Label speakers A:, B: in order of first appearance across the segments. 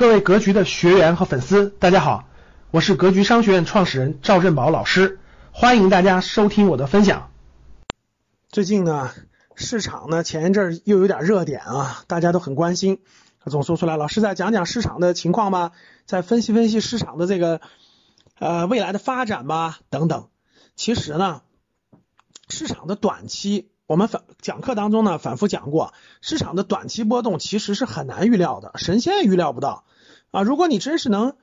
A: 各位格局的学员和粉丝，大家好，我是格局商学院创始人赵振宝老师，欢迎大家收听我的分享。最近呢，市场呢前一阵又有点热点啊，大家都很关心，总说出来，老师再讲讲市场的情况吧，再分析分析市场的这个呃未来的发展吧，等等。其实呢，市场的短期。我们反讲课当中呢，反复讲过，市场的短期波动其实是很难预料的，神仙也预料不到啊。如果你真是能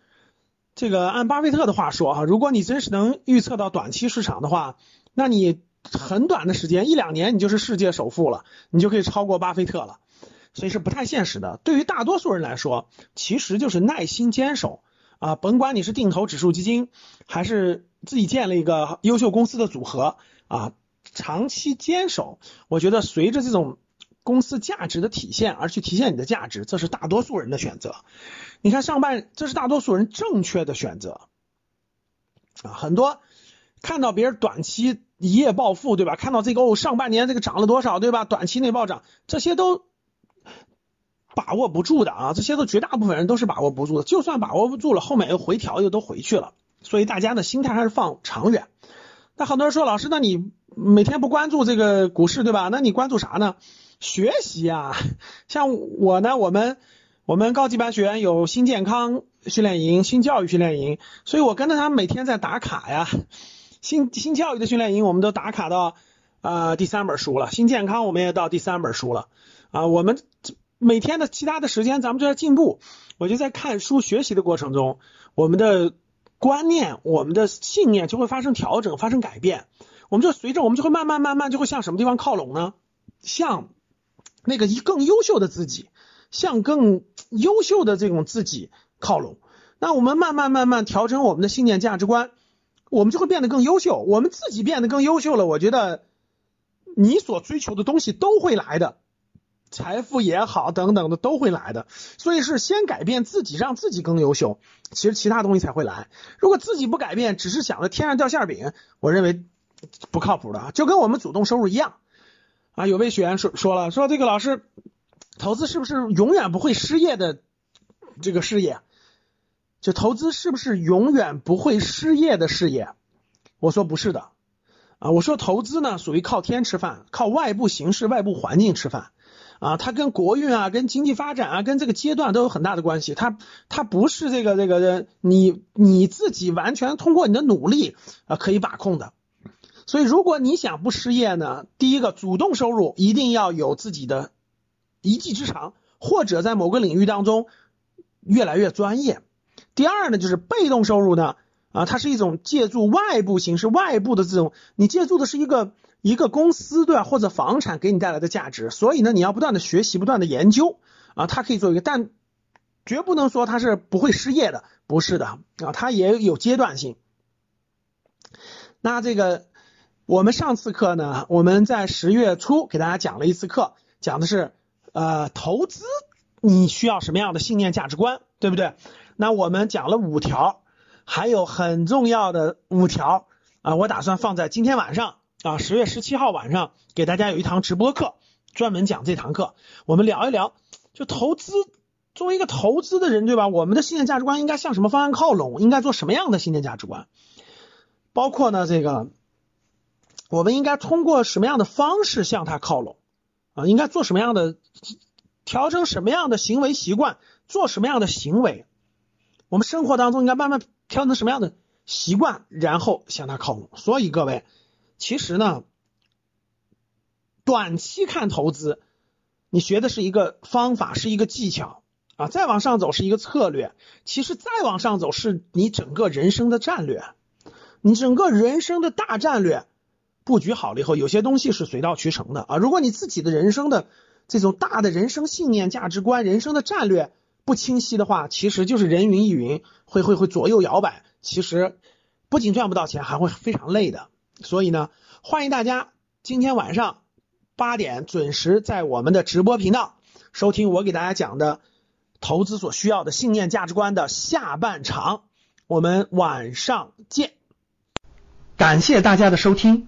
A: 这个按巴菲特的话说哈，如果你真是能预测到短期市场的话，那你很短的时间一两年你就是世界首富了，你就可以超过巴菲特了，所以是不太现实的。对于大多数人来说，其实就是耐心坚守啊，甭管你是定投指数基金，还是自己建了一个优秀公司的组合啊。长期坚守，我觉得随着这种公司价值的体现而去体现你的价值，这是大多数人的选择。你看上半，这是大多数人正确的选择啊。很多看到别人短期一夜暴富，对吧？看到这个哦，上半年这个涨了多少，对吧？短期内暴涨，这些都把握不住的啊。这些都绝大部分人都是把握不住的。就算把握不住了，后面又回调又都回去了。所以大家的心态还是放长远。那很多人说，老师，那你每天不关注这个股市，对吧？那你关注啥呢？学习啊，像我呢，我们我们高级班学员有新健康训练营、新教育训练营，所以我跟着他们每天在打卡呀。新新教育的训练营，我们都打卡到呃第三本书了；新健康，我们也到第三本书了。啊，我们每天的其他的时间，咱们就在进步。我就在看书学习的过程中，我们的。观念，我们的信念就会发生调整，发生改变。我们就随着，我们就会慢慢慢慢就会向什么地方靠拢呢？向那个一更优秀的自己，向更优秀的这种自己靠拢。那我们慢慢慢慢调整我们的信念价值观，我们就会变得更优秀。我们自己变得更优秀了，我觉得你所追求的东西都会来的。财富也好，等等的都会来的，所以是先改变自己，让自己更优秀，其实其他东西才会来。如果自己不改变，只是想着天上掉馅饼，我认为不靠谱的啊。就跟我们主动收入一样啊，有位学员说说了，说这个老师，投资是不是永远不会失业的这个事业？就投资是不是永远不会失业的事业？我说不是的啊，我说投资呢属于靠天吃饭，靠外部形势、外部环境吃饭。啊，它跟国运啊，跟经济发展啊，跟这个阶段都有很大的关系。它它不是这个这个你你自己完全通过你的努力啊可以把控的。所以，如果你想不失业呢，第一个主动收入一定要有自己的一技之长，或者在某个领域当中越来越专业。第二呢，就是被动收入呢，啊，它是一种借助外部形式、外部的这种，你借助的是一个。一个公司对吧，或者房产给你带来的价值，所以呢，你要不断的学习，不断的研究啊，它可以做一个，但绝不能说它是不会失业的，不是的啊，它也有阶段性。那这个我们上次课呢，我们在十月初给大家讲了一次课，讲的是呃投资你需要什么样的信念价值观，对不对？那我们讲了五条，还有很重要的五条啊，我打算放在今天晚上。啊，十月十七号晚上给大家有一堂直播课，专门讲这堂课。我们聊一聊，就投资，作为一个投资的人，对吧？我们的信念价值观应该向什么方向靠拢？应该做什么样的信念价值观？包括呢，这个我们应该通过什么样的方式向他靠拢？啊，应该做什么样的调整？什么样的行为习惯？做什么样的行为？我们生活当中应该慢慢调整什么样的习惯，然后向他靠拢。所以各位。其实呢，短期看投资，你学的是一个方法，是一个技巧啊，再往上走是一个策略。其实再往上走是你整个人生的战略，你整个人生的大战略布局好了以后，有些东西是水到渠成的啊。如果你自己的人生的这种大的人生信念、价值观、人生的战略不清晰的话，其实就是人云亦云，会会会左右摇摆。其实不仅赚不到钱，还会非常累的。所以呢，欢迎大家今天晚上八点准时在我们的直播频道收听我给大家讲的投资所需要的信念价值观的下半场。我们晚上见。感谢大家的收听，